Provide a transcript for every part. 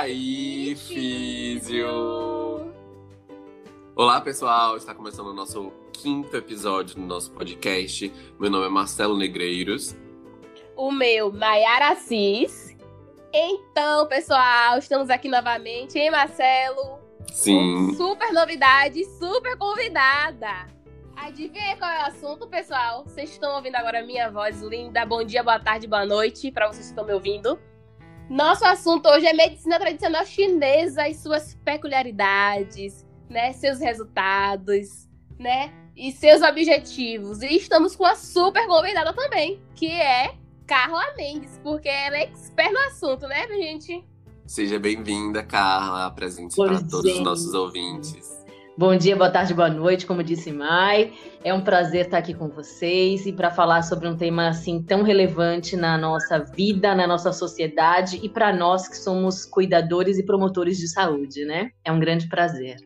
aí, Físio! Olá, pessoal! Está começando o nosso quinto episódio do nosso podcast. Meu nome é Marcelo Negreiros. O meu, Maiara Assis. Então, pessoal, estamos aqui novamente, hein, Marcelo? Sim. Super novidade, super convidada. Adivinha qual é o assunto, pessoal? Vocês estão ouvindo agora a minha voz linda. Bom dia, boa tarde, boa noite para vocês que estão me ouvindo. Nosso assunto hoje é medicina tradicional chinesa e suas peculiaridades, né? Seus resultados, né? E seus objetivos. E estamos com a super convidada também, que é Carla Mendes, porque ela é expert no assunto, né, gente? Seja bem-vinda, Carla. Apresente-se para todos os nossos ouvintes. Bom dia, boa tarde, boa noite, como disse Mai. É um prazer estar aqui com vocês e para falar sobre um tema assim tão relevante na nossa vida, na nossa sociedade e para nós que somos cuidadores e promotores de saúde, né? É um grande prazer.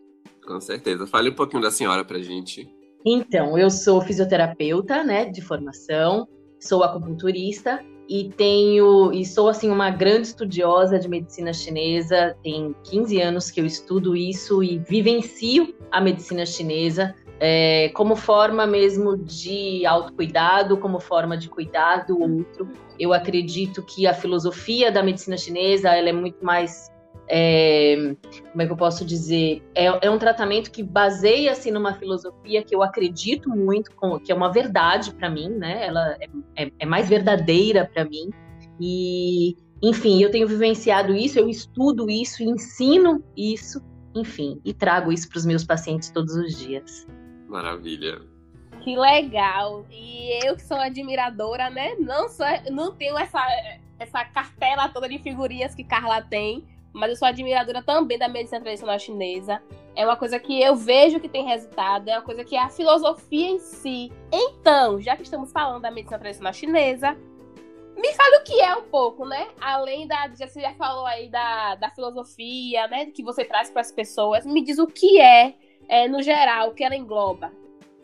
Com certeza. Fale um pouquinho da senhora pra gente. Então, eu sou fisioterapeuta, né, de formação, sou acupunturista e tenho e sou assim uma grande estudiosa de medicina chinesa. Tem 15 anos que eu estudo isso e vivencio a medicina chinesa é, como forma mesmo de autocuidado, como forma de cuidar do outro. Eu acredito que a filosofia da medicina chinesa ela é muito mais é, como é que eu posso dizer? É, é um tratamento que baseia-se numa filosofia que eu acredito muito, que é uma verdade para mim, né? Ela é, é, é mais verdadeira para mim. E, enfim, eu tenho vivenciado isso, eu estudo isso, ensino isso, enfim, e trago isso para os meus pacientes todos os dias. Maravilha. Que legal! E eu que sou admiradora, né? Não, sou, não tenho essa, essa cartela toda de figurinhas que Carla tem, mas eu sou admiradora também da medicina tradicional chinesa. É uma coisa que eu vejo que tem resultado, é uma coisa que é a filosofia em si. Então, já que estamos falando da medicina tradicional chinesa, me fale o que é um pouco, né? Além da. Já, você já falou aí da, da filosofia, né? Que você traz para as pessoas. Me diz o que é, é, no geral, o que ela engloba.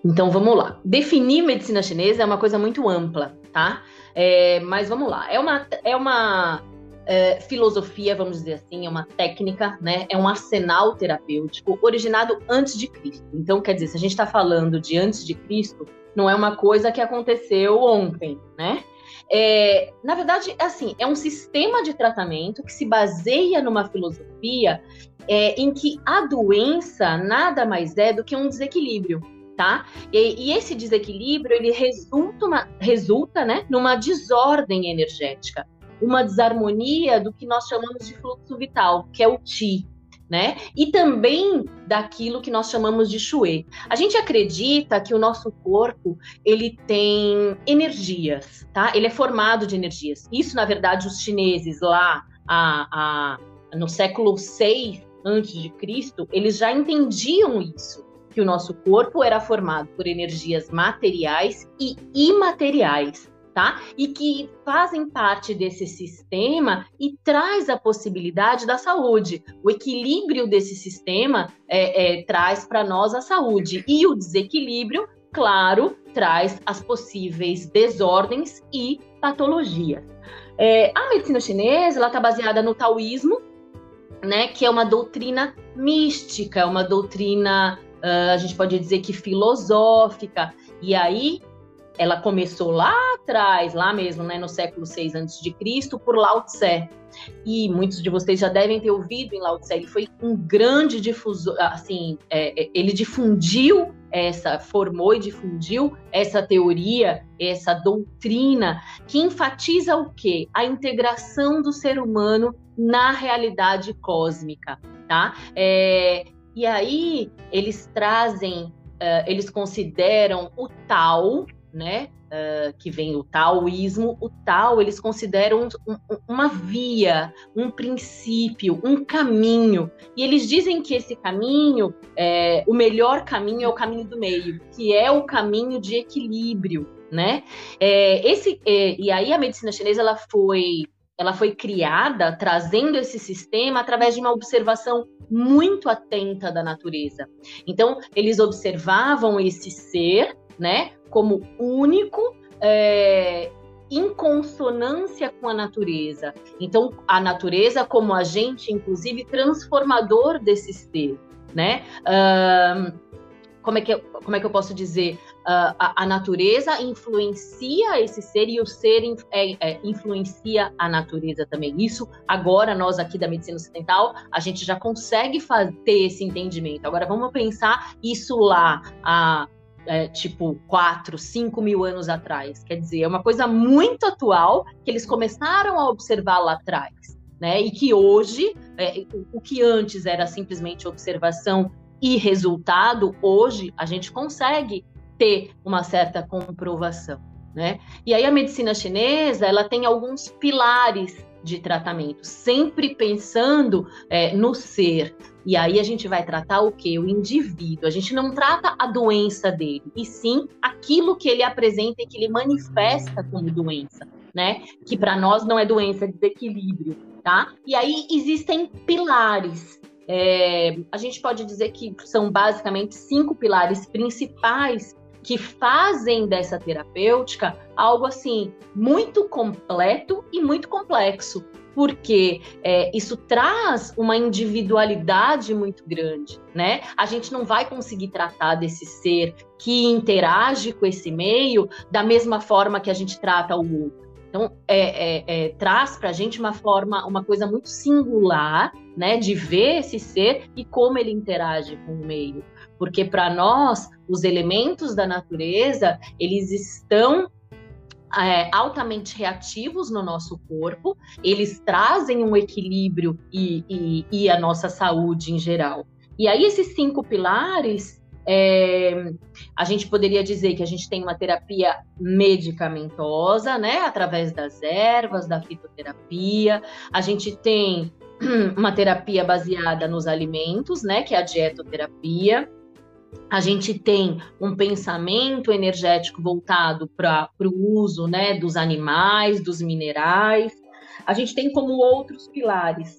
Então vamos lá. Definir medicina chinesa é uma coisa muito ampla, tá? É, mas vamos lá. É uma, é uma é, filosofia, vamos dizer assim, é uma técnica, né? É um arsenal terapêutico originado antes de Cristo. Então, quer dizer, se a gente está falando de antes de Cristo, não é uma coisa que aconteceu ontem, né? É, na verdade, assim, é um sistema de tratamento que se baseia numa filosofia é, em que a doença nada mais é do que um desequilíbrio, tá? E, e esse desequilíbrio ele resulta, uma, resulta, né, numa desordem energética uma desarmonia do que nós chamamos de fluxo vital, que é o Qi, né? E também daquilo que nós chamamos de Shui. A gente acredita que o nosso corpo, ele tem energias, tá? Ele é formado de energias. Isso, na verdade, os chineses lá a, a, no século 6 antes de Cristo, eles já entendiam isso, que o nosso corpo era formado por energias materiais e imateriais tá? E que fazem parte desse sistema e traz a possibilidade da saúde. O equilíbrio desse sistema é, é, traz para nós a saúde e o desequilíbrio, claro, traz as possíveis desordens e patologias. É, a medicina chinesa ela está baseada no taoísmo, né, que é uma doutrina mística, uma doutrina, uh, a gente pode dizer que filosófica. E aí ela começou lá atrás, lá mesmo, né, no século 6 a.C., por Lao Tse. E muitos de vocês já devem ter ouvido em Lao Tse. Ele foi um grande difusor, assim, é, é, ele difundiu essa, formou e difundiu essa teoria, essa doutrina que enfatiza o quê? A integração do ser humano na realidade cósmica, tá? É, e aí eles trazem, uh, eles consideram o tal né, uh, que vem o taoísmo, o Tao eles consideram um, uma via, um princípio, um caminho. E eles dizem que esse caminho, é, o melhor caminho é o caminho do meio, que é o caminho de equilíbrio, né? É, esse, é, e aí a medicina chinesa ela foi ela foi criada trazendo esse sistema através de uma observação muito atenta da natureza. Então, eles observavam esse ser, né, como único, é, em consonância com a natureza. Então, a natureza como agente, inclusive, transformador desse ser, né? Como, é que como é que eu posso dizer? Uh, a, a, natureza influencia esse ser e o ser in, é, é, influencia a natureza também. Isso, agora, nós aqui da medicina ocidental, a gente já consegue fazer, ter esse entendimento. Agora, vamos pensar isso lá, é, tipo, 4, 5 mil anos atrás. Quer dizer, é uma coisa muito atual que eles começaram a observar lá atrás. Né? E que hoje, é, o que antes era simplesmente observação e resultado, hoje a gente consegue ter uma certa comprovação. Né? E aí a medicina chinesa ela tem alguns pilares de tratamento, sempre pensando é, no ser. E aí a gente vai tratar o que? O indivíduo. A gente não trata a doença dele, e sim aquilo que ele apresenta e que ele manifesta como doença, né? Que para nós não é doença, é desequilíbrio, tá? E aí existem pilares. É, a gente pode dizer que são basicamente cinco pilares principais que fazem dessa terapêutica algo assim muito completo e muito complexo, porque é, isso traz uma individualidade muito grande, né? A gente não vai conseguir tratar desse ser que interage com esse meio da mesma forma que a gente trata o outro. Então, é, é, é, traz para a gente uma forma, uma coisa muito singular, né, de ver esse ser e como ele interage com o meio porque para nós os elementos da natureza eles estão é, altamente reativos no nosso corpo, eles trazem um equilíbrio e, e, e, a nossa saúde em geral. E aí esses cinco pilares é, a gente poderia dizer que a gente tem uma terapia medicamentosa, né, através das ervas, da fitoterapia. A gente tem uma terapia baseada nos alimentos, né, que é a dietoterapia a gente tem um pensamento energético voltado para o uso né, dos animais, dos minerais. A gente tem como outros pilares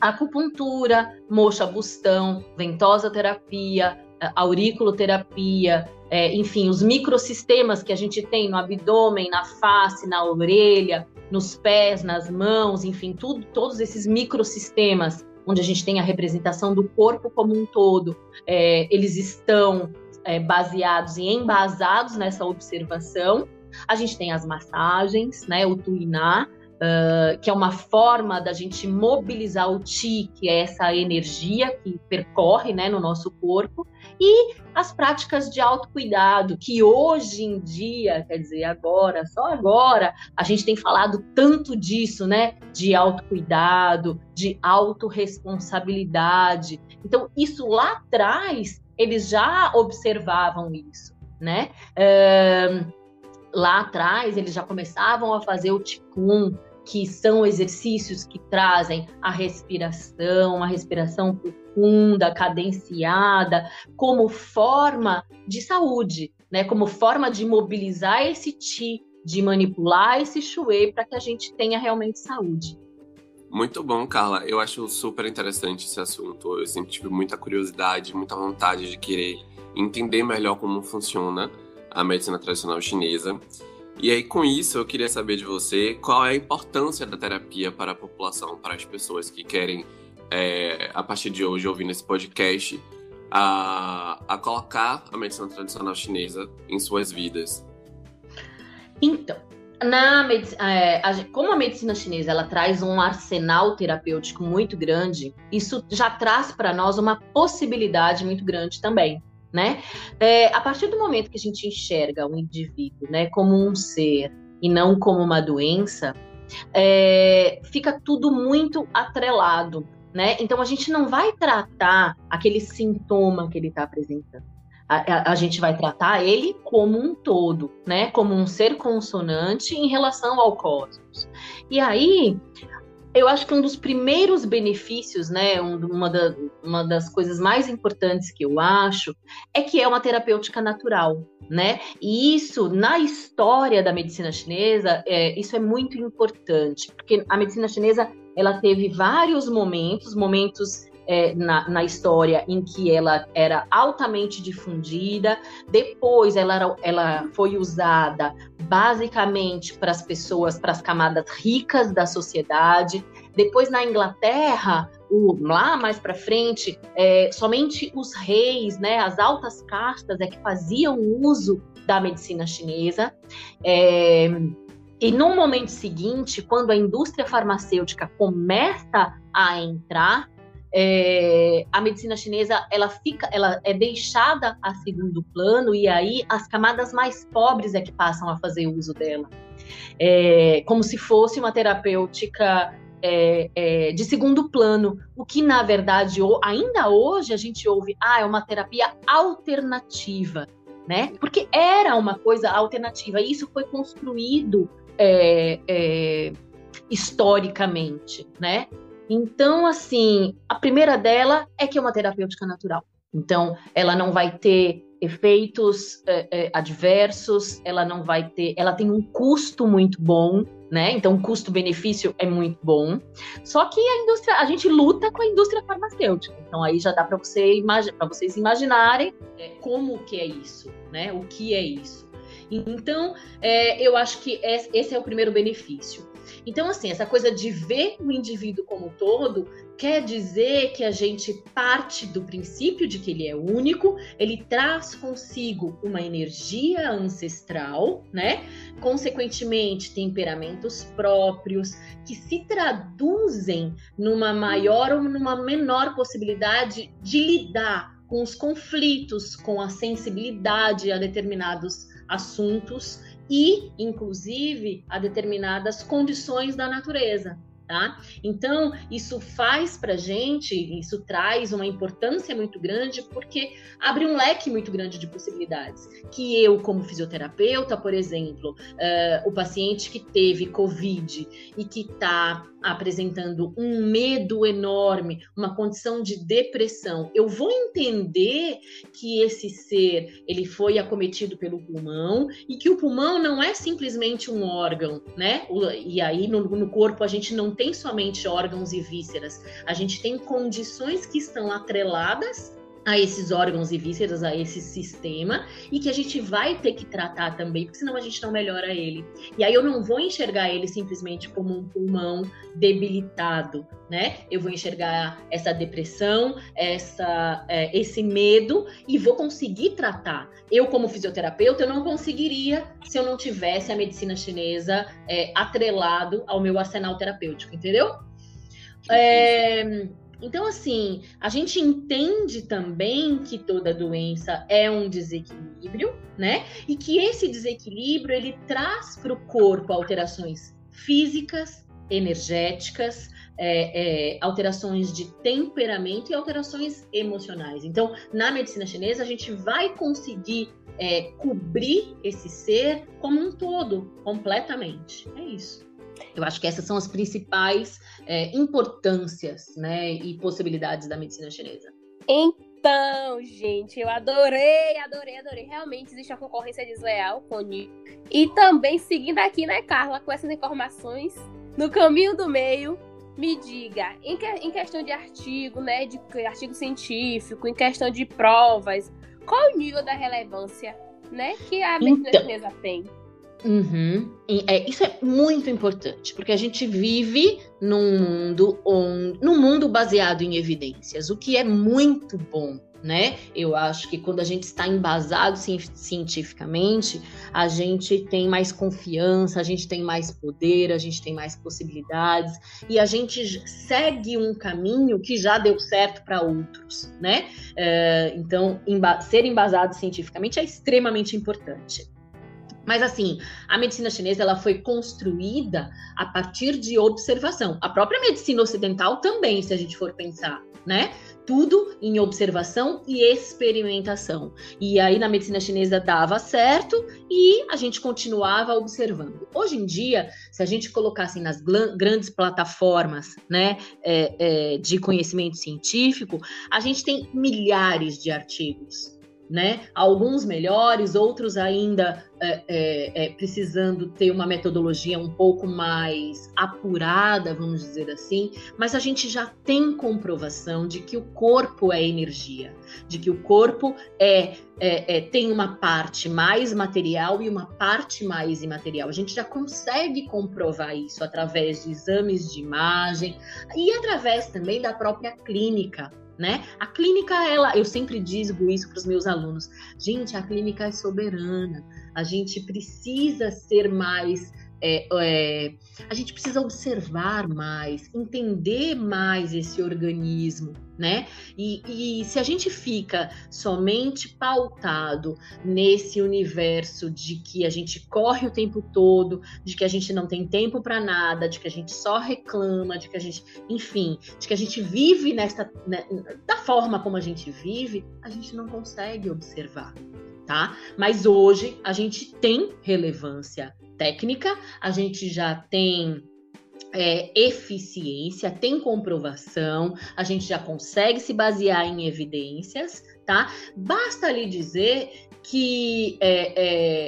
acupuntura, moxa bustão, ventosa terapia, auriculoterapia, é, enfim, os microsistemas que a gente tem no abdômen, na face, na orelha, nos pés, nas mãos, enfim, tudo, todos esses microsistemas onde a gente tem a representação do corpo como um todo, é, eles estão é, baseados e embasados nessa observação. A gente tem as massagens, né, o tuiná, uh, que é uma forma da gente mobilizar o ti, que é essa energia que percorre né, no nosso corpo, e as práticas de autocuidado, que hoje em dia, quer dizer, agora, só agora, a gente tem falado tanto disso, né? De autocuidado, de autorresponsabilidade. Então, isso lá atrás, eles já observavam isso, né? Lá atrás, eles já começavam a fazer o ticum, que são exercícios que trazem a respiração, a respiração profunda, cadenciada, como forma de saúde, né? Como forma de mobilizar esse ti, de manipular esse chuê para que a gente tenha realmente saúde. Muito bom, Carla. Eu acho super interessante esse assunto. Eu sempre tive muita curiosidade, muita vontade de querer entender melhor como funciona a medicina tradicional chinesa. E aí, com isso, eu queria saber de você qual é a importância da terapia para a população, para as pessoas que querem, é, a partir de hoje, ouvindo esse podcast, a, a colocar a medicina tradicional chinesa em suas vidas. Então, na é, a, como a medicina chinesa ela traz um arsenal terapêutico muito grande, isso já traz para nós uma possibilidade muito grande também né? É, a partir do momento que a gente enxerga o indivíduo, né, como um ser e não como uma doença, é, fica tudo muito atrelado, né? Então a gente não vai tratar aquele sintoma que ele está apresentando. A, a, a, gente vai tratar ele como um todo, né? Como um ser consonante em relação ao cosmos. E aí eu acho que um dos primeiros benefícios, né, uma, da, uma das coisas mais importantes que eu acho, é que é uma terapêutica natural, né? E isso, na história da medicina chinesa, é, isso é muito importante, porque a medicina chinesa, ela teve vários momentos, momentos é, na, na, história em que ela era altamente difundida, depois ela, era, ela foi usada basicamente para as pessoas, para as camadas ricas da sociedade. Depois, na Inglaterra, o, lá mais para frente, é, somente os reis, né, as altas castas, é que faziam uso da medicina chinesa. É, e no momento seguinte, quando a indústria farmacêutica começa a entrar, é, a medicina chinesa ela fica, ela é deixada a segundo plano e aí as camadas mais pobres é que passam a fazer uso dela, é, como se fosse uma terapêutica é, é, de segundo plano, o que na verdade ainda hoje a gente ouve, ah, é uma terapia alternativa, né? Porque era uma coisa alternativa e isso foi construído é, é, historicamente, né? Então, assim, a primeira dela é que é uma terapêutica natural. Então, ela não vai ter efeitos é, é, adversos, ela não vai ter, ela tem um custo muito bom, né? Então, custo-benefício é muito bom. Só que a indústria, a gente luta com a indústria farmacêutica. Então, aí já dá para você para vocês imaginarem é, como que é isso, né? O que é isso? Então, é, eu acho que esse é o primeiro benefício. Então, assim, essa coisa de ver o indivíduo como todo quer dizer que a gente parte do princípio de que ele é único, ele traz consigo uma energia ancestral, né? Consequentemente, temperamentos próprios que se traduzem numa maior ou numa menor possibilidade de lidar com os conflitos, com a sensibilidade a determinados assuntos e, inclusive, a determinadas condições da natureza. Tá? Então, isso faz para gente, isso traz uma importância muito grande, porque abre um leque muito grande de possibilidades. Que eu, como fisioterapeuta, por exemplo, uh, o paciente que teve Covid e que está apresentando um medo enorme, uma condição de depressão, eu vou entender que esse ser ele foi acometido pelo pulmão e que o pulmão não é simplesmente um órgão, né? E aí no, no corpo a gente não tem somente órgãos e vísceras, a gente tem condições que estão atreladas a esses órgãos e vísceras, a esse sistema, e que a gente vai ter que tratar também, porque senão a gente não melhora ele. E aí eu não vou enxergar ele simplesmente como um pulmão debilitado, né? Eu vou enxergar essa depressão, essa, é, esse medo e vou conseguir tratar. Eu, como fisioterapeuta, eu não conseguiria se eu não tivesse a medicina chinesa é, atrelado ao meu arsenal terapêutico, entendeu? É, então, assim, a gente entende também que toda doença é um desequilíbrio, né? E que esse desequilíbrio ele traz para o corpo alterações físicas, energéticas, é, é, alterações de temperamento e alterações emocionais. Então, na medicina chinesa, a gente vai conseguir é, cobrir esse ser como um todo, completamente. É isso. Eu acho que essas são as principais é, importâncias né, e possibilidades da medicina chinesa. Então, gente, eu adorei, adorei, adorei. Realmente existe uma concorrência desleal com o Nico. E também, seguindo aqui, né, Carla, com essas informações, no caminho do meio, me diga, em, que, em questão de artigo, né, de artigo científico, em questão de provas, qual o nível da relevância, né, que a medicina então, chinesa tem? Uhum. É, isso é muito importante, porque a gente vive num mundo, on, num mundo baseado em evidências, o que é muito bom, né? Eu acho que quando a gente está embasado cientificamente, a gente tem mais confiança, a gente tem mais poder, a gente tem mais possibilidades e a gente segue um caminho que já deu certo para outros, né? É, então, ser embasado cientificamente é extremamente importante. Mas assim, a medicina chinesa ela foi construída a partir de observação. A própria medicina ocidental também, se a gente for pensar, né? Tudo em observação e experimentação. E aí na medicina chinesa dava certo e a gente continuava observando. Hoje em dia, se a gente colocasse nas grandes plataformas, né, é, é, de conhecimento científico, a gente tem milhares de artigos né? Alguns melhores, outros ainda é, é, é, precisando ter uma metodologia um pouco mais apurada, vamos dizer assim, mas a gente já tem comprovação de que o corpo é energia, de que o corpo é, é, é tem uma parte mais material e uma parte mais imaterial. A gente já consegue comprovar isso através de exames de imagem e através também da própria clínica né? A clínica, ela, eu sempre digo isso para os meus alunos, gente, a clínica é soberana, a gente precisa ser mais é, é, a gente precisa observar mais, entender mais esse organismo, né? E, e, se a gente fica somente pautado nesse universo de que a gente corre o tempo todo, de que a gente não tem tempo para nada, de que a gente só reclama, de que a gente, enfim, de que a gente vive nesta, né, da forma como a gente vive, a gente não consegue observar. Tá? Mas hoje a gente tem relevância técnica, a gente já tem é, eficiência, tem comprovação, a gente já consegue se basear em evidências, tá? Basta lhe dizer que é,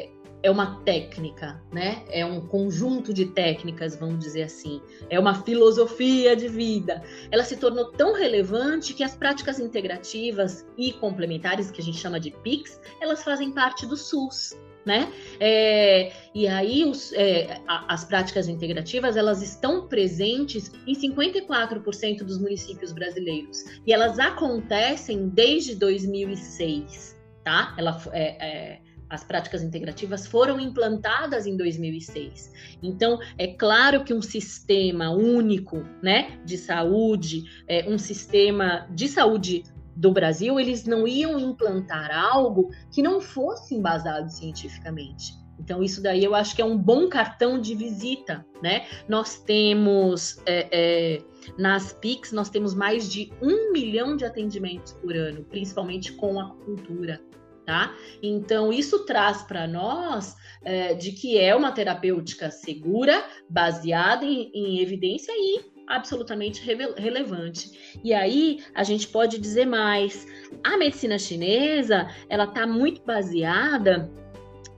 é, é uma técnica, né? É um conjunto de técnicas, vamos dizer assim. É uma filosofia de vida. Ela se tornou tão relevante que as práticas integrativas e complementares, que a gente chama de PICs, elas fazem parte do SUS né? É, e aí os, é, as práticas integrativas elas estão presentes em 54% dos municípios brasileiros e elas acontecem desde 2006, tá? Ela, é, é, as práticas integrativas foram implantadas em 2006. Então, é claro que um sistema único, né, de saúde, é, um sistema de saúde do Brasil, eles não iam implantar algo que não fosse embasado cientificamente. Então, isso daí eu acho que é um bom cartão de visita, né? Nós temos, é, é, nas PICs, nós temos mais de um milhão de atendimentos por ano, principalmente com a cultura, tá? Então, isso traz para nós é, de que é uma terapêutica segura, baseada em, em evidência e absolutamente relevante. E aí a gente pode dizer mais. A medicina chinesa ela está muito baseada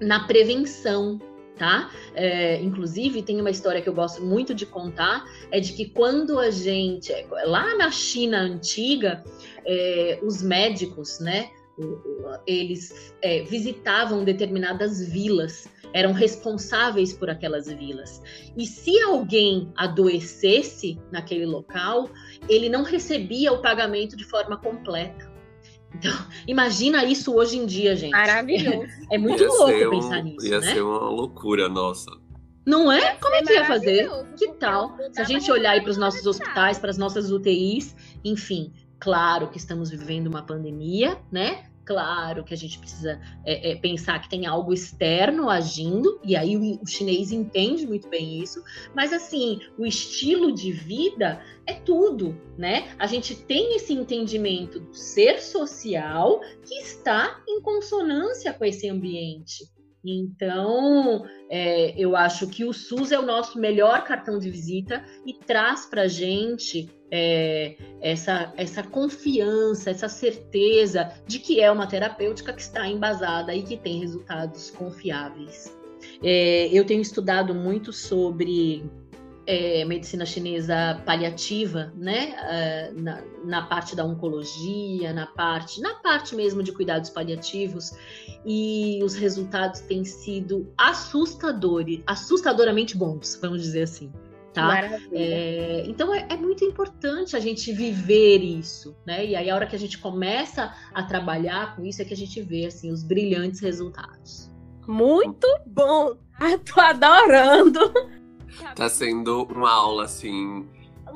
na prevenção, tá? É, inclusive, tem uma história que eu gosto muito de contar, é de que quando a gente, lá na China antiga, é, os médicos, né, eles é, visitavam determinadas vilas eram responsáveis por aquelas vilas. E se alguém adoecesse naquele local, ele não recebia o pagamento de forma completa. Então, imagina isso hoje em dia, gente. Maravilhoso. É muito ia louco pensar um, nisso. Ia né? ser uma loucura, nossa. Não é? Como é que ia fazer? Que tal? Se a gente olhar para os nossos hospitais, para as nossas UTIs, enfim, claro que estamos vivendo uma pandemia, né? Claro que a gente precisa é, é, pensar que tem algo externo agindo, e aí o, o, chinês entende muito bem isso, mas assim, o estilo de vida é tudo, né? A gente tem esse entendimento do ser social que está em consonância com esse ambiente. Então, é, eu acho que o SUS é o nosso melhor cartão de visita e traz para a gente é, essa, essa confiança, essa certeza de que é uma terapêutica que está embasada e que tem resultados confiáveis. É, eu tenho estudado muito sobre é, medicina chinesa paliativa, né? Uh, na, na, parte da oncologia, na parte, na parte mesmo de cuidados paliativos, e os resultados têm sido assustadores, assustadoramente bons, vamos dizer assim. Tá? É, então é, é, muito importante a gente viver isso, né? E aí a hora que a gente começa a trabalhar com isso é que a gente vê assim os brilhantes resultados. Muito bom! Ai, tô adorando! Tá sendo uma aula, assim,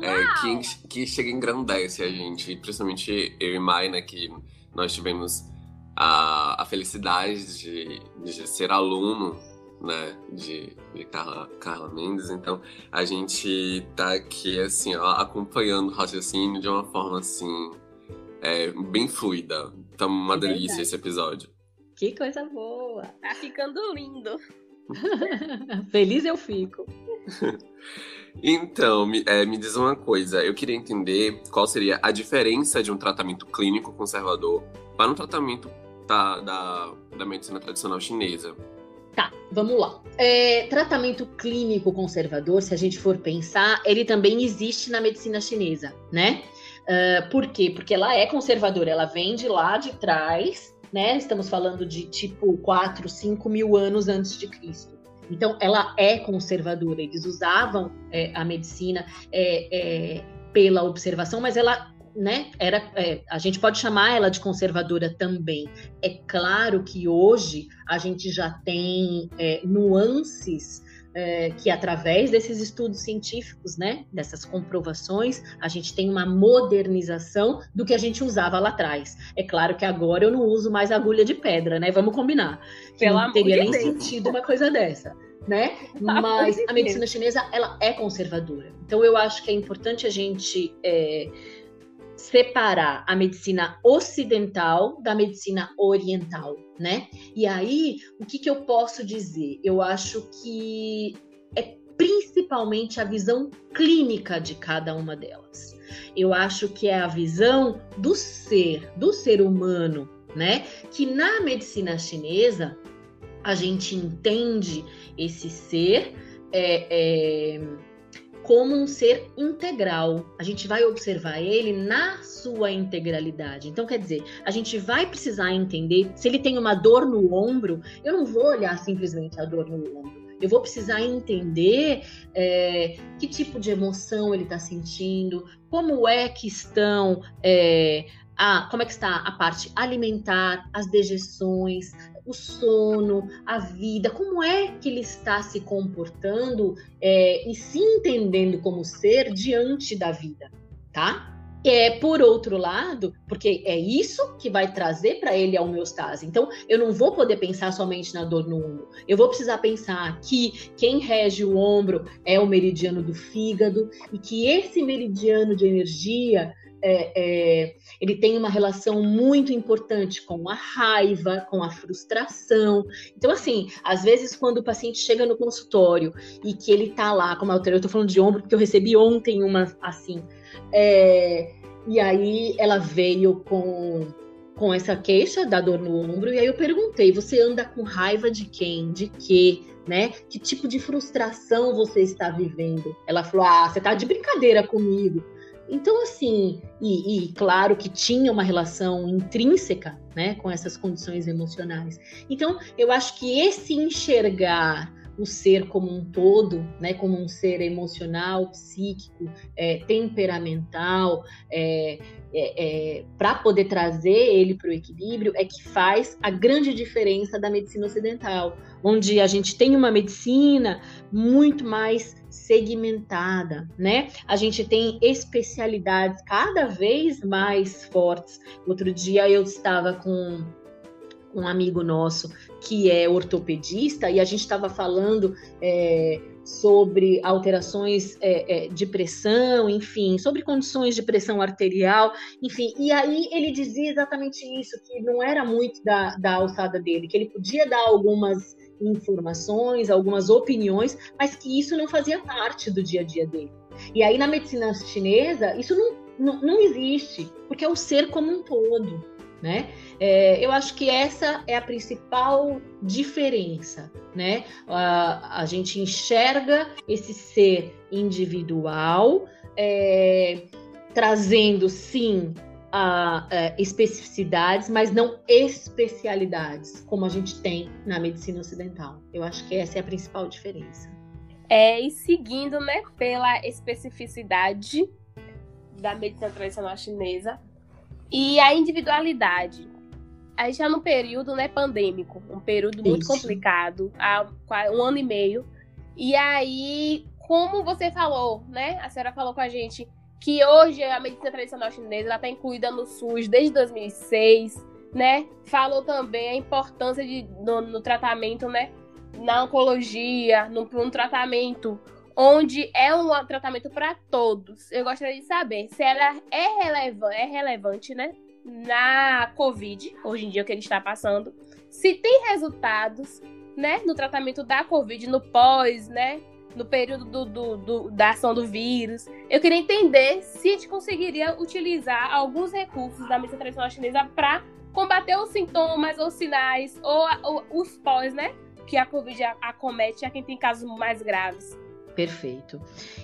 é, que, que chega e engrandece a gente. Principalmente eu e Mai, né, que nós tivemos a, a felicidade de, de ser aluno, né, de, de Carla, Carla Mendes. Então, a gente tá aqui, assim, ó, acompanhando o raciocínio de uma forma, assim, é, bem fluida. Tá uma é delícia esse episódio. Que coisa boa! Tá ficando lindo! Feliz eu fico. então, me, é, me diz uma coisa. Eu queria entender qual seria a diferença de um tratamento clínico conservador para um tratamento da, da, da medicina tradicional chinesa? Tá, vamos lá. É, tratamento clínico conservador, se a gente for pensar, ele também existe na medicina chinesa, né? Uh, por quê? Porque ela é conservadora, ela vem de lá de trás, né? Estamos falando de tipo 4, 5 mil anos antes de Cristo. Então, ela é conservadora. Eles usavam é, a medicina é, é, pela observação, mas ela né, era, é, a gente pode chamar ela de conservadora também. É claro que hoje a gente já tem é, nuances é, que através desses estudos científicos, né, dessas comprovações, a gente tem uma modernização do que a gente usava lá atrás. É claro que agora eu não uso mais agulha de pedra, né? Vamos combinar. Que Pelo não teria nem Deus. sentido uma coisa dessa. Né? Mas a medicina chinesa ela é conservadora. Então eu acho que é importante a gente é, separar a medicina ocidental da medicina oriental, né? E aí, o que, que eu posso dizer? Eu acho que é principalmente a visão clínica de cada uma delas. Eu acho que é a visão do ser, do ser humano, né? Que na medicina chinesa a gente entende esse ser é, é como um ser integral. A gente vai observar ele na sua integralidade. Então, quer dizer, a gente vai precisar entender se ele tem uma dor no ombro, eu não vou olhar simplesmente a dor no ombro. Eu vou precisar entender é, que tipo de emoção ele está sentindo, como é que estão é, a, como é que está a parte alimentar, as dejeções, o sono, a vida, como é que ele está se comportando é, e se entendendo como ser diante da vida, tá? É, por outro lado, porque é isso que vai trazer para ele a homeostase. Então, eu não vou poder pensar somente na dor no ombro. Eu vou precisar pensar que quem rege o ombro é o meridiano do fígado e que esse meridiano de energia é, é, ele tem uma relação muito importante com a raiva, com a frustração. Então, assim, às vezes quando o paciente chega no consultório e que ele tá lá, como eu tô falando de ombro, porque eu recebi ontem uma assim, é, e aí ela veio com com essa queixa da dor no ombro, e aí eu perguntei: você anda com raiva de quem? De quê? Né? Que tipo de frustração você está vivendo? Ela falou: Ah, você tá de brincadeira comigo. Então, assim, e, e, claro que tinha uma relação intrínseca né, com essas condições emocionais. Então, eu acho que esse enxergar o ser como um todo, né, como um ser emocional, psíquico, é, temperamental, é, é, é para poder trazer ele para o equilíbrio, é que faz a grande diferença da medicina ocidental, onde a gente tem uma medicina muito mais segmentada, né? A gente tem especialidades cada vez mais fortes. Outro dia eu estava com um amigo nosso que é ortopedista e a gente estava falando é, sobre alterações é, é, de pressão, enfim, sobre condições de pressão arterial, enfim. E aí ele dizia exatamente isso, que não era muito da, da alçada dele, que ele podia dar algumas informações, algumas opiniões, mas que isso não fazia parte do dia a dia dele. E aí na medicina chinesa isso não, não, não existe, porque é o ser como um todo, né? É, eu acho que essa é a principal diferença, né? A, a gente enxerga esse ser individual, é, trazendo sim a, é, especificidades, mas não especialidades, como a gente tem na medicina ocidental. Eu acho que essa é a principal diferença. É, e seguindo né, pela especificidade da medicina tradicional chinesa e a individualidade. A gente está num período né, pandêmico, um período muito Isso. complicado, há um ano e meio. E aí, como você falou, né? A senhora falou com a gente que hoje a medicina tradicional chinesa está incluída no SUS desde 2006, né? Falou também a importância de, no, no tratamento, né? Na oncologia, no, no tratamento onde é um tratamento para todos. Eu gostaria de saber se ela é, releva é relevante, né? Na Covid, hoje em dia que ele está passando, se tem resultados, né? No tratamento da Covid, no pós, né? no período do, do, do, da ação do vírus. Eu queria entender se a gente conseguiria utilizar alguns recursos da medicina tradicional chinesa para combater os sintomas, os sinais, ou, ou os pós, né? Que a Covid acomete a quem tem casos mais graves. Perfeito.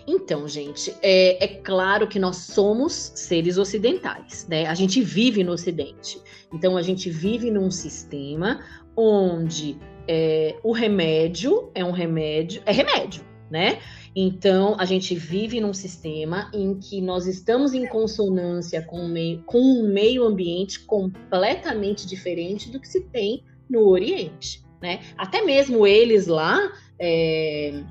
Então, gente, é, é, claro que nós somos seres ocidentais, né? A gente vive no Ocidente. Então, a gente vive num sistema onde é, o remédio é um remédio, é remédio, né? Então, a gente vive num sistema em que nós estamos em consonância com, meio, com um meio ambiente completamente diferente do que se tem no Oriente, né? Até mesmo eles lá. É,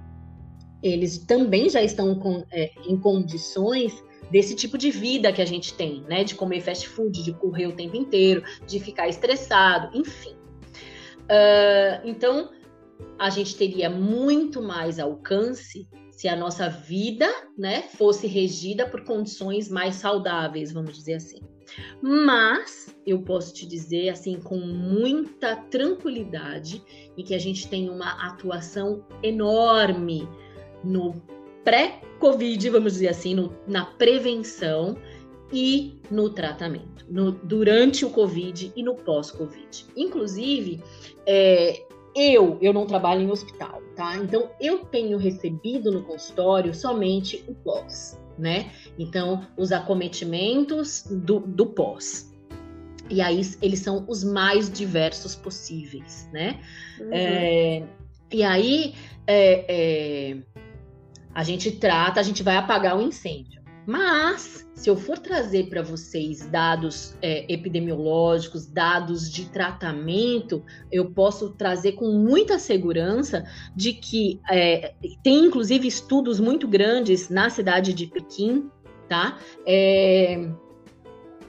eles também já estão com, é, em condições desse tipo de vida que a gente tem, né? De comer fast food, de correr o tempo inteiro, de ficar estressado, enfim. Uh, então, a gente teria muito mais alcance se a nossa vida, né, fosse regida por condições mais saudáveis, vamos dizer assim. Mas eu posso te dizer assim com muita tranquilidade e que a gente tem uma atuação enorme no pré-Covid, vamos dizer assim, no, na prevenção e no tratamento, no, durante o Covid e no pós-Covid. Inclusive, é, eu, eu não trabalho em hospital, tá? Então, eu tenho recebido no consultório somente o pós, né? Então, os acometimentos do, do pós. E aí, eles são os mais diversos possíveis, né? Uhum. É, e aí, é, é a gente trata, a gente vai apagar o incêndio. Mas, se eu for trazer para vocês dados é, epidemiológicos, dados de tratamento, eu posso trazer com muita segurança de que é, tem inclusive estudos muito grandes na cidade de Pequim, tá? É,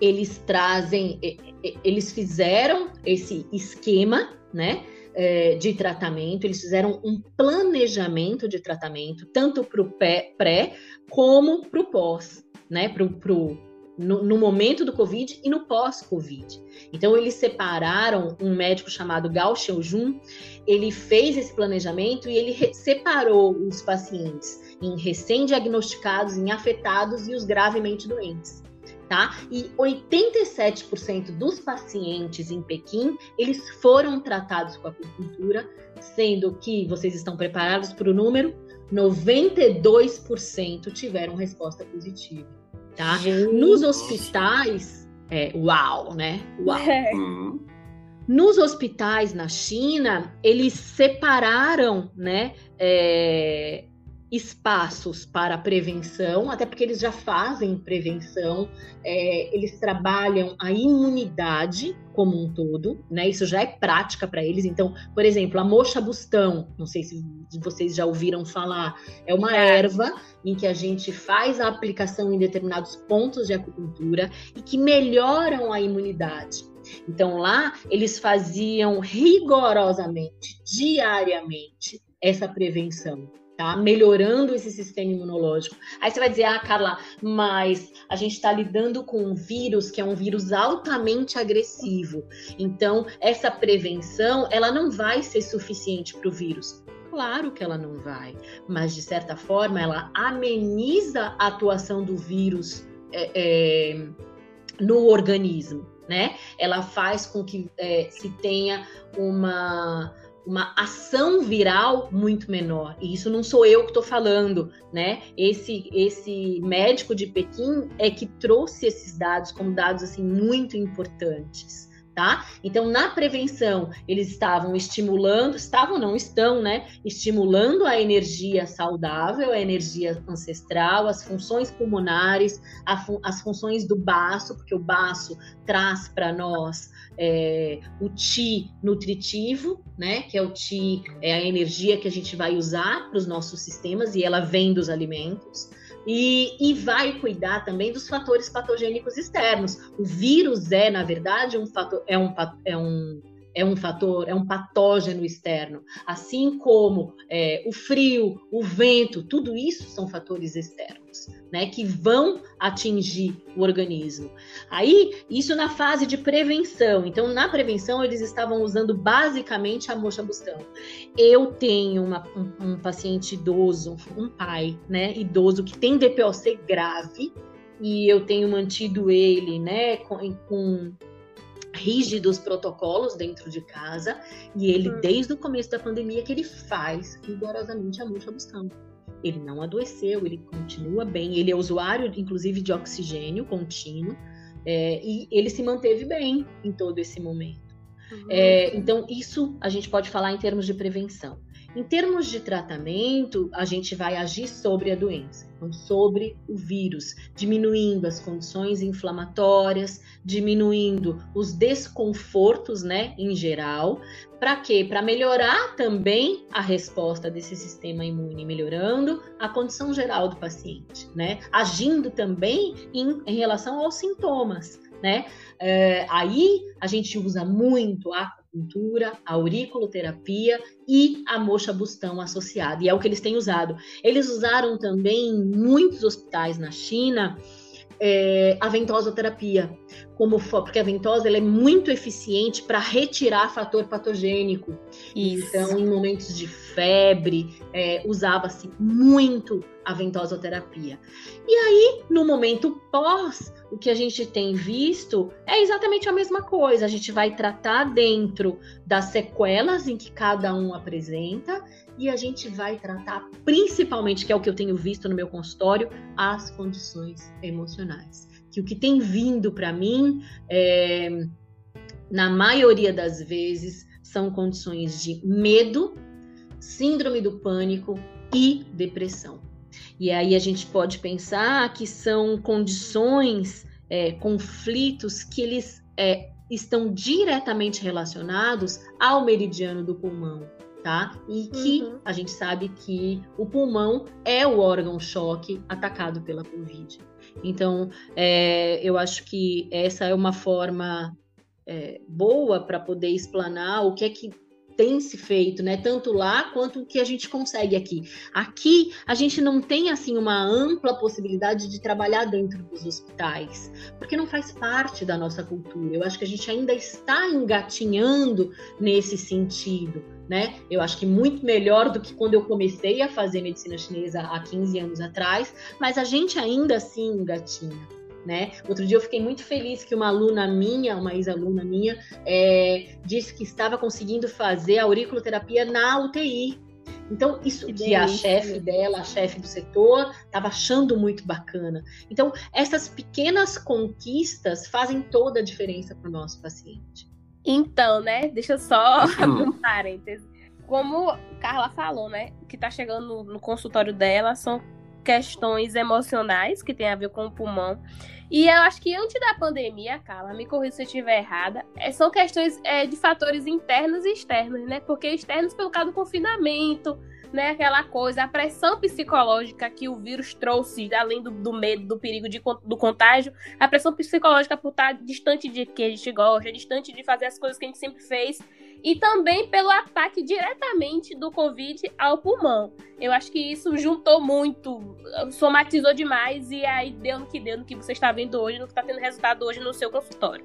eles trazem, eles fizeram esse esquema, né? É, de tratamento, eles fizeram um planejamento de tratamento, tanto para o pré como para o pós, né? Pro, pro, no, no, momento do Covid e no pós-Covid. Então, eles separaram um médico chamado Gao Xiaojun, ele fez esse planejamento e ele separou os pacientes em recém-diagnosticados, em afetados e os gravemente doentes tá? E 87% dos pacientes em Pequim, eles foram tratados com acupuntura, sendo que vocês estão preparados para o número? 92% tiveram resposta positiva, tá? Gente. Nos hospitais, é, uau, né? Uau. É. Uhum. Nos hospitais na China, eles separaram, né, é, espaços para prevenção, até porque eles já fazem prevenção, é, eles trabalham a imunidade como um todo, né? Isso já é prática para eles. Então, por exemplo, a moxa bustão, não sei se vocês já ouviram falar, é uma erva em que a gente faz a aplicação em determinados pontos de acupuntura e que melhoram a imunidade. Então lá eles faziam rigorosamente, diariamente, essa prevenção tá? Melhorando esse sistema imunológico. Aí você vai dizer, ah, Carla, mas a gente está lidando com um vírus que é um vírus altamente agressivo. Então, essa prevenção, ela não vai ser suficiente para o vírus. Claro que ela não vai, mas de certa forma ela ameniza a atuação do vírus é, é, no organismo, né? Ela faz com que é, se tenha uma uma ação viral muito menor. E isso não sou eu que estou falando, né? Esse esse médico de Pequim é que trouxe esses dados como dados assim muito importantes tá? Então, na prevenção, eles estavam estimulando, estavam não estão, né? Estimulando a energia saudável, a energia ancestral, as funções pulmonares, as funções do baço, porque o baço traz para nós é, o ti nutritivo, né? Que é o ti, é a energia que a gente vai usar para os nossos sistemas e ela vem dos alimentos e, e vai cuidar também dos fatores patogênicos externos. O vírus é, na verdade, um fator, é um, é um é um fator, é um patógeno externo, assim como é, o frio, o vento, tudo isso são fatores externos, né, que vão atingir o organismo. Aí, isso na fase de prevenção. Então, na prevenção, eles estavam usando basicamente a mocha bustão. Eu tenho uma, um, um paciente idoso, um pai, né, idoso que tem DPOC grave, e eu tenho mantido ele, né, com, com rígidos protocolos dentro de casa e ele uhum. desde o começo da pandemia que ele faz rigorosamente a multabustão. Ele não adoeceu, ele continua bem, ele é usuário inclusive de oxigênio contínuo é, e ele se manteve bem em todo esse momento. Uhum. É, então isso a gente pode falar em termos de prevenção. Em termos de tratamento, a gente vai agir sobre a doença, então sobre o vírus, diminuindo as condições inflamatórias, diminuindo os desconfortos, né, em geral. Para quê? Para melhorar também a resposta desse sistema imune, melhorando a condição geral do paciente, né? Agindo também em, em relação aos sintomas, né? É, aí a gente usa muito a acupuntura, auriculoterapia e a moxa bustão associada. E é o que eles têm usado. Eles usaram também em muitos hospitais na China é, a ventosoterapia, como porque a ventosa ela é muito eficiente para retirar fator patogênico. Isso. Então, em momentos de febre, é, usava-se muito a ventosoterapia. E aí, no momento pós, o que a gente tem visto é exatamente a mesma coisa. A gente vai tratar dentro das sequelas em que cada um apresenta e a gente vai tratar principalmente, que é o que eu tenho visto no meu consultório, as condições emocionais. Que o que tem vindo para mim, é, na maioria das vezes, são condições de medo, síndrome do pânico e depressão. E aí a gente pode pensar que são condições, é, conflitos que eles é, estão diretamente relacionados ao meridiano do pulmão, tá? E que uhum. a gente sabe que o pulmão é o órgão-choque atacado pela Covid. Então, é, eu acho que essa é uma forma é, boa para poder explanar o que é que tem se feito, né? Tanto lá quanto o que a gente consegue aqui. Aqui a gente não tem assim uma ampla possibilidade de trabalhar dentro dos hospitais, porque não faz parte da nossa cultura. Eu acho que a gente ainda está engatinhando nesse sentido, né? Eu acho que muito melhor do que quando eu comecei a fazer medicina chinesa há 15 anos atrás, mas a gente ainda assim engatinha né? Outro dia eu fiquei muito feliz que uma aluna minha, uma ex-aluna minha, é, disse que estava conseguindo fazer a auriculoterapia na UTI. Então, isso que, que a chefe dela, a chefe do setor, estava achando muito bacana. Então, essas pequenas conquistas fazem toda a diferença para o nosso paciente. Então, né? Deixa eu só abrir um parêntese. Como Carla falou, né? O que está chegando no, no consultório dela são questões emocionais que tem a ver com o pulmão. E eu acho que antes da pandemia, Carla, me corrija se eu estiver errada, é, são questões é, de fatores internos e externos, né? Porque externos pelo causa do confinamento, né? Aquela coisa, a pressão psicológica que o vírus trouxe, além do, do medo, do perigo de, do contágio, a pressão psicológica por estar distante de que a gente gosta, distante de fazer as coisas que a gente sempre fez e também pelo ataque diretamente do Covid ao pulmão. Eu acho que isso juntou muito, somatizou demais e aí deu no que deu, no que você está vendo hoje, no que está tendo resultado hoje no seu consultório.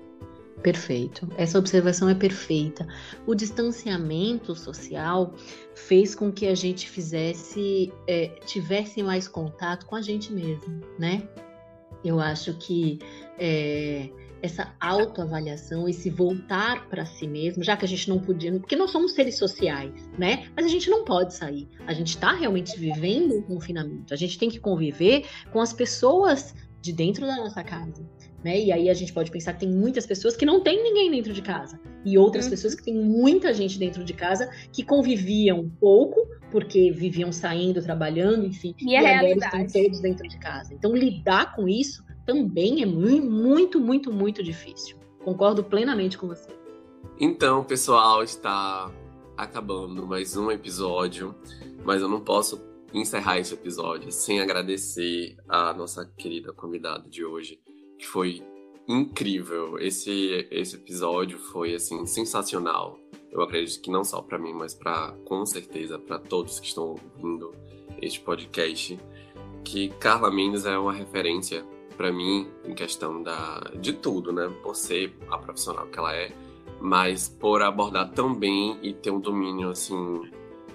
Perfeito. Essa observação é perfeita. O distanciamento social fez com que a gente fizesse, é, tivesse mais contato com a gente mesmo, né? Eu acho que é, essa autoavaliação, esse voltar para si mesmo, já que a gente não podia, porque nós somos seres sociais, né? Mas a gente não pode sair. A gente está realmente vivendo um confinamento. A gente tem que conviver com as pessoas de dentro da nossa casa. Né? E aí a gente pode pensar que tem muitas pessoas que não tem ninguém dentro de casa e outras uhum. pessoas que tem muita gente dentro de casa que conviviam pouco porque viviam saindo, trabalhando, enfim, e, e agora estão todos dentro de casa. Então lidar com isso também é muito, muito, muito difícil. Concordo plenamente com você. Então, pessoal, está acabando mais um episódio, mas eu não posso encerrar esse episódio sem agradecer a nossa querida convidada de hoje, que foi incrível. Esse esse episódio foi assim sensacional. Eu acredito que não só para mim, mas para com certeza para todos que estão ouvindo este podcast, que Carla Mendes é uma referência para mim em questão da de tudo, né? Por ser a profissional que ela é, mas por abordar tão bem e ter um domínio assim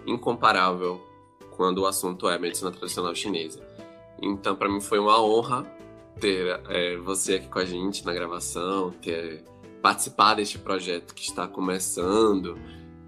incomparável quando o assunto é medicina tradicional chinesa. Então, para mim foi uma honra ter é, você aqui com a gente na gravação, ter participar deste projeto que está começando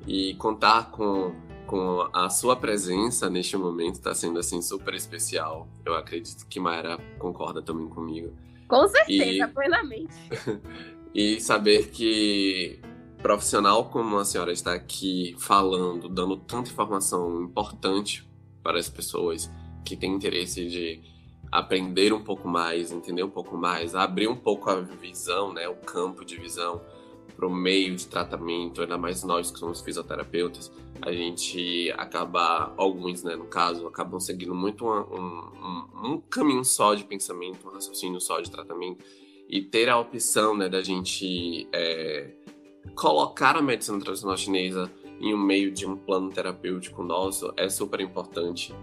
e contar com, com a sua presença neste momento está sendo assim super especial. Eu acredito que Mayara concorda também comigo. Com certeza, e, plenamente. e saber que profissional como a senhora está aqui falando, dando tanta informação importante para as pessoas que têm interesse de aprender um pouco mais, entender um pouco mais, abrir um pouco a visão, né, o campo de visão para o meio de tratamento, ainda mais nós que somos fisioterapeutas, a gente acaba, alguns, né, no caso, acabam seguindo muito um, um, um caminho só de pensamento, um raciocínio só de tratamento, e ter a opção, né, da gente é, colocar a medicina tradicional chinesa em um meio de um plano terapêutico nosso é super importante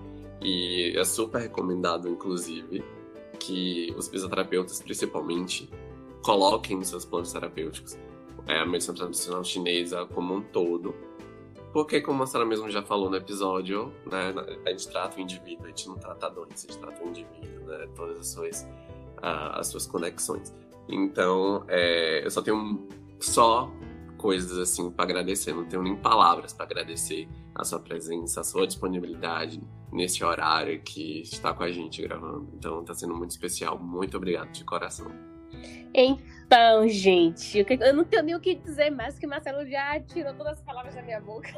e é super recomendado, inclusive, que os fisioterapeutas, principalmente, coloquem nos seus planos terapêuticos é, a medicina tradicional chinesa como um todo. Porque, como a senhora mesmo já falou no episódio, né, a gente trata o indivíduo, a gente não trata a doença, a gente trata o indivíduo, né, todas as suas, uh, as suas conexões. Então, é, eu só tenho só coisas assim para agradecer, não tenho nem palavras para agradecer a sua presença, a sua disponibilidade nesse horário que está com a gente gravando. Então, está sendo muito especial. Muito obrigado de coração. Então, gente, eu não tenho nem o que dizer mais, que Marcelo já tirou todas as palavras da minha boca.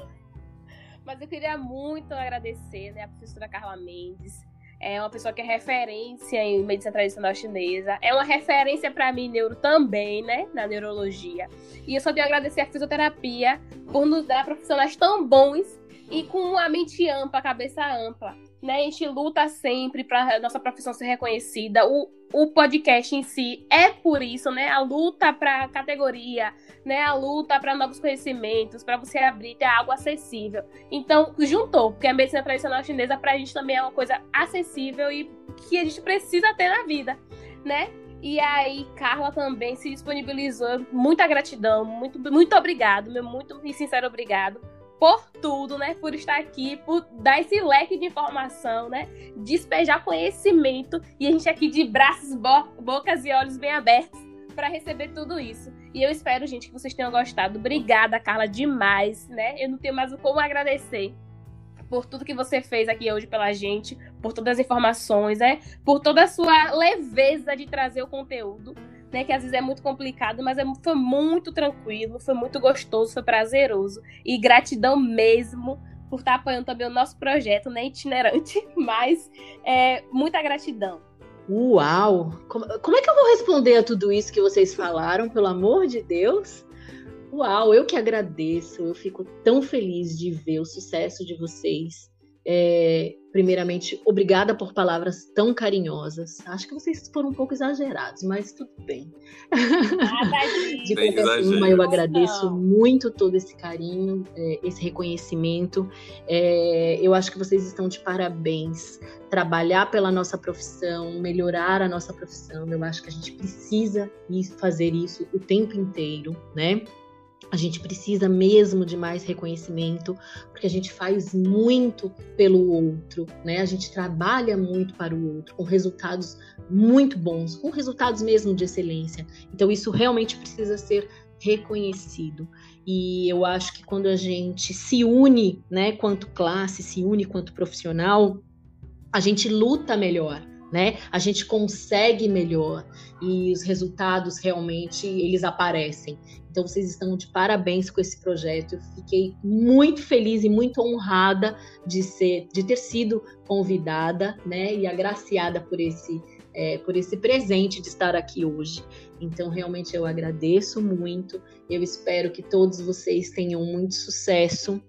Mas eu queria muito agradecer né, a professora Carla Mendes. É uma pessoa que é referência em medicina tradicional chinesa. É uma referência para mim, neuro também, né? Na neurologia. E eu só tenho a agradecer a fisioterapia por nos dar profissionais tão bons e com a mente ampla, a cabeça ampla né? A gente luta sempre para nossa profissão ser reconhecida. O, o podcast em si é por isso, né? A luta para categoria, né? A luta para novos conhecimentos, para você abrir ter algo acessível. Então, juntou, porque a medicina tradicional chinesa para a gente também é uma coisa acessível e que a gente precisa ter na vida, né? E aí, Carla também se disponibilizou. Muita gratidão, muito, muito obrigado, meu muito e sincero obrigado por tudo, né? Por estar aqui, por dar esse leque de informação, né? Despejar conhecimento e a gente aqui de braços, bo bocas e olhos bem abertos para receber tudo isso. E eu espero, gente, que vocês tenham gostado. Obrigada, Carla, demais, né? Eu não tenho mais como agradecer por tudo que você fez aqui hoje pela gente, por todas as informações, né? Por toda a sua leveza de trazer o conteúdo né? Que às vezes é muito complicado, mas é, foi muito tranquilo, foi muito gostoso, foi prazeroso. E gratidão mesmo por estar apoiando também o nosso projeto, né? Itinerante, mas é, muita gratidão. Uau! Como, como é que eu vou responder a tudo isso que vocês falaram, pelo amor de Deus? Uau, eu que agradeço, eu fico tão feliz de ver o sucesso de vocês. É, primeiramente, obrigada por palavras tão carinhosas. Acho que vocês foram um pouco exagerados, mas tudo bem. de qualquer forma, eu agradeço muito todo esse carinho, é, esse reconhecimento. É, eu acho que vocês estão de parabéns. Trabalhar pela nossa profissão, melhorar a nossa profissão. Eu acho que a gente precisa fazer isso o tempo inteiro, né? A gente precisa mesmo de mais reconhecimento, porque a gente faz muito pelo outro, né? A gente trabalha muito para o outro, com resultados muito bons, com resultados mesmo de excelência. Então, isso realmente precisa ser reconhecido. E eu acho que quando a gente se une, né, quanto classe, se une quanto profissional, a gente luta melhor, né? A gente consegue melhor e os resultados realmente eles aparecem. Então vocês estão de parabéns com esse projeto. Eu fiquei muito feliz e muito honrada de ser, de ter sido convidada, né, e agraciada por esse é, por esse presente de estar aqui hoje. Então, realmente eu agradeço muito. Eu espero que todos vocês tenham muito sucesso.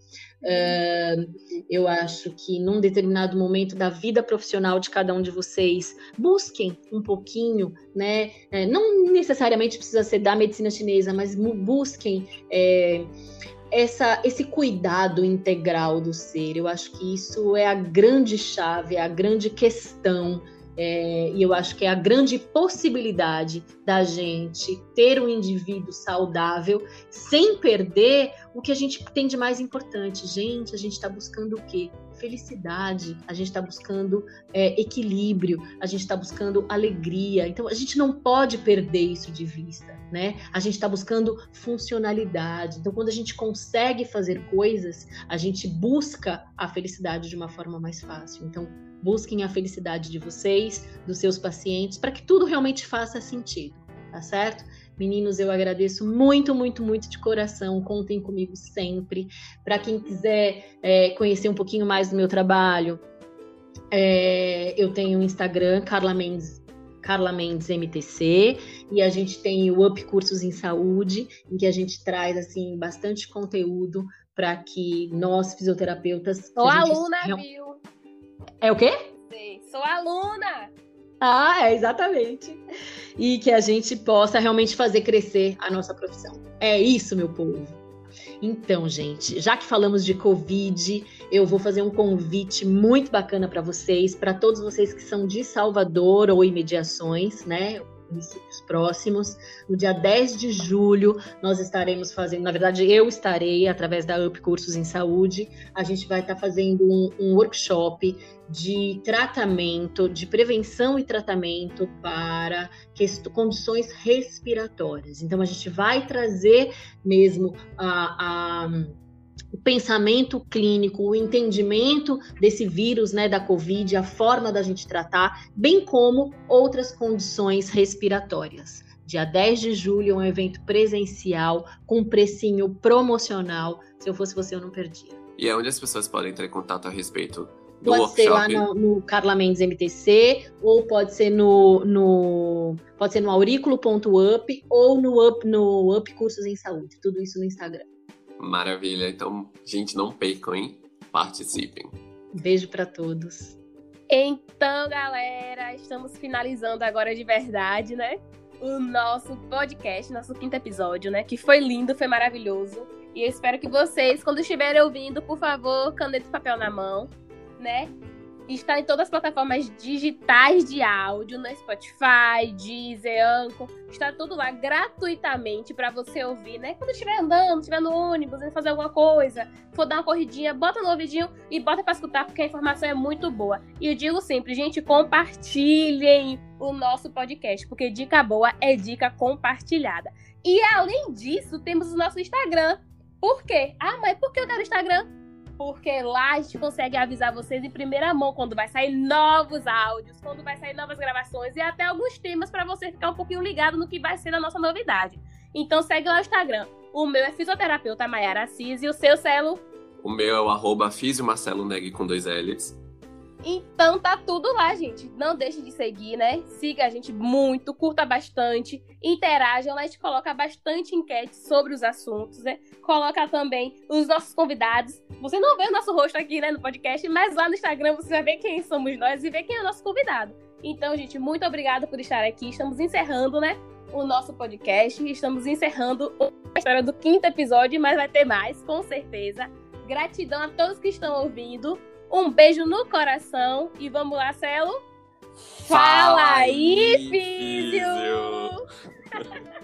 Uh, eu acho que num determinado momento da vida profissional de cada um de vocês, busquem um pouquinho, né? É, não necessariamente precisa ser da medicina chinesa, mas busquem. É, essa, esse cuidado integral do ser, eu acho que isso é a grande chave, é a grande questão é, e eu acho que é a grande possibilidade da gente ter um indivíduo saudável sem perder o que a gente tem de mais importante. Gente, a gente está buscando o quê? Felicidade, a gente está buscando é, equilíbrio, a gente está buscando alegria. Então, a gente não pode perder isso de vista, né? A gente está buscando funcionalidade. Então, quando a gente consegue fazer coisas, a gente busca a felicidade de uma forma mais fácil. Então, busquem a felicidade de vocês, dos seus pacientes, para que tudo realmente faça sentido, tá certo? Meninos, eu agradeço muito, muito, muito de coração. Contem comigo sempre. Para quem quiser é, conhecer um pouquinho mais do meu trabalho, é, eu tenho o Instagram, Carla Mendes, Carla Mendes MTC, e a gente tem o Up Cursos em Saúde, em que a gente traz assim bastante conteúdo para que nós fisioterapeutas. Sou aluna, viu? É o quê? Sim, sou aluna. Ah, é, exatamente. E que a gente possa realmente fazer crescer a nossa profissão. É isso, meu povo. Então, gente, já que falamos de Covid, eu vou fazer um convite muito bacana para vocês, para todos vocês que são de Salvador ou imediações, né? Municípios próximos. No dia 10 de julho, nós estaremos fazendo, na verdade, eu estarei, através da UP Cursos em Saúde, a gente vai estar fazendo um, um workshop de tratamento, de prevenção e tratamento para condições respiratórias. Então, a gente vai trazer mesmo a, a o pensamento clínico, o entendimento desse vírus, né, da Covid, a forma da gente tratar, bem como outras condições respiratórias. Dia 10 de julho é um evento presencial com um precinho promocional. Se eu fosse você, eu não perdia. E é onde as pessoas podem entrar em contato a respeito do pode workshop? ser lá no, no, Carla Mendes MTC, ou pode ser no, no pode ser no auriculo.up ou no Up, no Up Cursos em Saúde. Tudo isso no Instagram. Maravilha. Então, gente, não percam, hein? Participem. Beijo para todos. Então, galera, estamos finalizando agora de verdade, né? O nosso podcast, nosso quinto episódio, né? Que foi lindo, foi maravilhoso. E eu espero que vocês, quando estiverem ouvindo, por favor, caneta e papel na mão, né? Está em todas as plataformas digitais de áudio, no Spotify, Deezer, Anchor. Está tudo lá gratuitamente para você ouvir, né? Quando estiver andando, estiver no ônibus, fazer alguma coisa, for dar uma corridinha, bota no ouvidinho e bota para escutar, porque a informação é muito boa. E eu digo sempre, gente, compartilhem o nosso podcast, porque dica boa é dica compartilhada. E além disso, temos o nosso Instagram. Por quê? Ah, mas por que eu quero Instagram? Porque lá a gente consegue avisar vocês em primeira mão quando vai sair novos áudios, quando vai sair novas gravações e até alguns temas para você ficar um pouquinho ligado no que vai ser a nossa novidade. Então segue lá o Instagram. O meu é fisioterapeuta Maiara Assis e o seu, Celo? O meu é o arroba Marcelo Neg com dois L's. Então tá tudo lá, gente. Não deixe de seguir, né? Siga a gente muito, curta bastante, interaja. A gente coloca bastante enquete sobre os assuntos, né? Coloca também os nossos convidados. Você não vê o nosso rosto aqui, né, no podcast, mas lá no Instagram você vai ver quem somos nós e ver quem é o nosso convidado. Então, gente, muito obrigada por estar aqui. Estamos encerrando, né, o nosso podcast. Estamos encerrando a história do quinto episódio, mas vai ter mais, com certeza. Gratidão a todos que estão ouvindo. Um beijo no coração e vamos lá, Celo. Fala, Fala aí, físio!